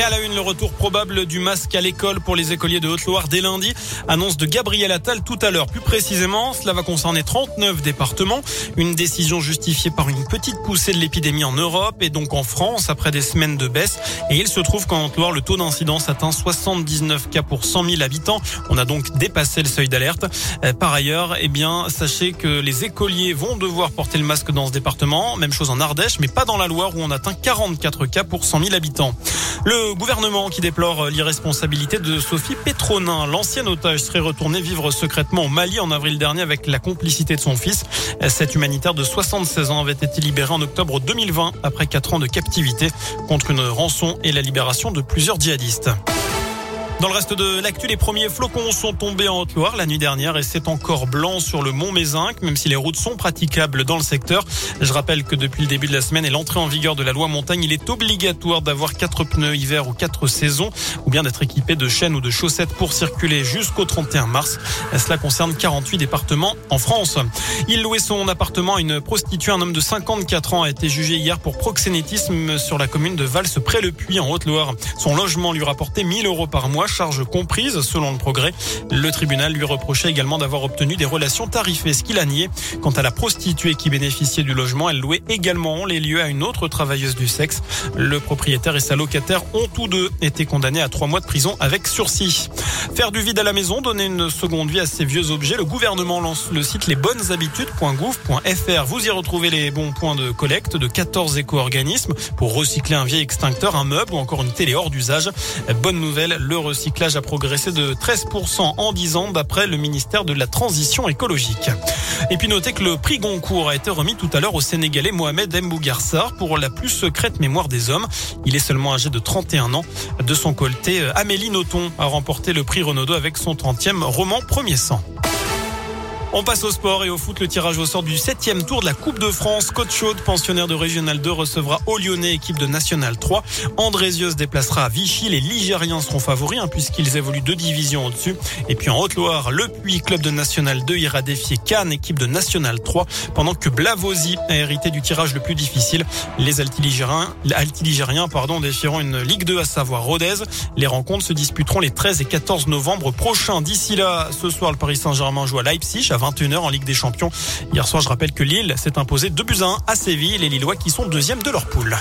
Et à la une, le retour probable du masque à l'école pour les écoliers de Haute-Loire dès lundi. Annonce de Gabriel Attal tout à l'heure. Plus précisément, cela va concerner 39 départements. Une décision justifiée par une petite poussée de l'épidémie en Europe et donc en France après des semaines de baisse. Et il se trouve qu'en Haute-Loire, le taux d'incidence atteint 79 cas pour 100 000 habitants. On a donc dépassé le seuil d'alerte. Euh, par ailleurs, eh bien, sachez que les écoliers vont devoir porter le masque dans ce département. Même chose en Ardèche, mais pas dans la Loire où on atteint 44 cas pour 100 000 habitants. Le gouvernement qui déplore l'irresponsabilité de Sophie Pétronin. L'ancien otage serait retourné vivre secrètement au Mali en avril dernier avec la complicité de son fils. Cet humanitaire de 76 ans avait été libéré en octobre 2020 après 4 ans de captivité contre une rançon et la libération de plusieurs djihadistes. Dans le reste de l'actu, les premiers flocons sont tombés en Haute-Loire la nuit dernière et c'est encore blanc sur le mont Mézinc, même si les routes sont praticables dans le secteur. Je rappelle que depuis le début de la semaine et l'entrée en vigueur de la loi montagne, il est obligatoire d'avoir quatre pneus hiver ou quatre saisons, ou bien d'être équipé de chaînes ou de chaussettes pour circuler jusqu'au 31 mars. Cela concerne 48 départements en France. Il louait son appartement à une prostituée. Un homme de 54 ans a été jugé hier pour proxénétisme sur la commune de Vals près le Puy en Haute-Loire. Son logement lui rapportait 1000 euros par mois charge comprise selon le progrès. Le tribunal lui reprochait également d'avoir obtenu des relations tarifées, ce qu'il a nié. Quant à la prostituée qui bénéficiait du logement, elle louait également les lieux à une autre travailleuse du sexe. Le propriétaire et sa locataire ont tous deux été condamnés à trois mois de prison avec sursis. Faire du vide à la maison, donner une seconde vie à ces vieux objets. Le gouvernement lance le site lesbonneshabitudes.gouv.fr. Vous y retrouvez les bons points de collecte de 14 éco-organismes pour recycler un vieil extincteur, un meuble ou encore une télé hors d'usage. Bonne nouvelle, le recyclage a progressé de 13% en 10 ans d'après le ministère de la Transition écologique. Et puis notez que le prix Goncourt a été remis tout à l'heure au Sénégalais Mohamed Mbougarsar pour la plus secrète mémoire des hommes. Il est seulement âgé de 31 ans. De son côté, Amélie Nothomb a remporté le prix Renaudot avec son 30e roman Premier sang. On passe au sport et au foot. Le tirage au sort du septième tour de la Coupe de France. Côte Chaude, pensionnaire de Régional 2, recevra au Lyonnais, équipe de National 3. Andrézieux se déplacera à Vichy. Les Ligériens seront favoris hein, puisqu'ils évoluent deux divisions au-dessus. Et puis en Haute-Loire, le Puy, club de National 2, ira défier Cannes, équipe de National 3, pendant que Blavozy a hérité du tirage le plus difficile. Les Altiligériens, pardon, défieront une Ligue 2, à savoir Rodez. Les rencontres se disputeront les 13 et 14 novembre prochains. D'ici là, ce soir, le Paris Saint-Germain joue à Leipzig 21h en Ligue des Champions. Hier soir, je rappelle que Lille s'est imposé 2 buts à 1 à Séville, les Lillois qui sont deuxième de leur poule.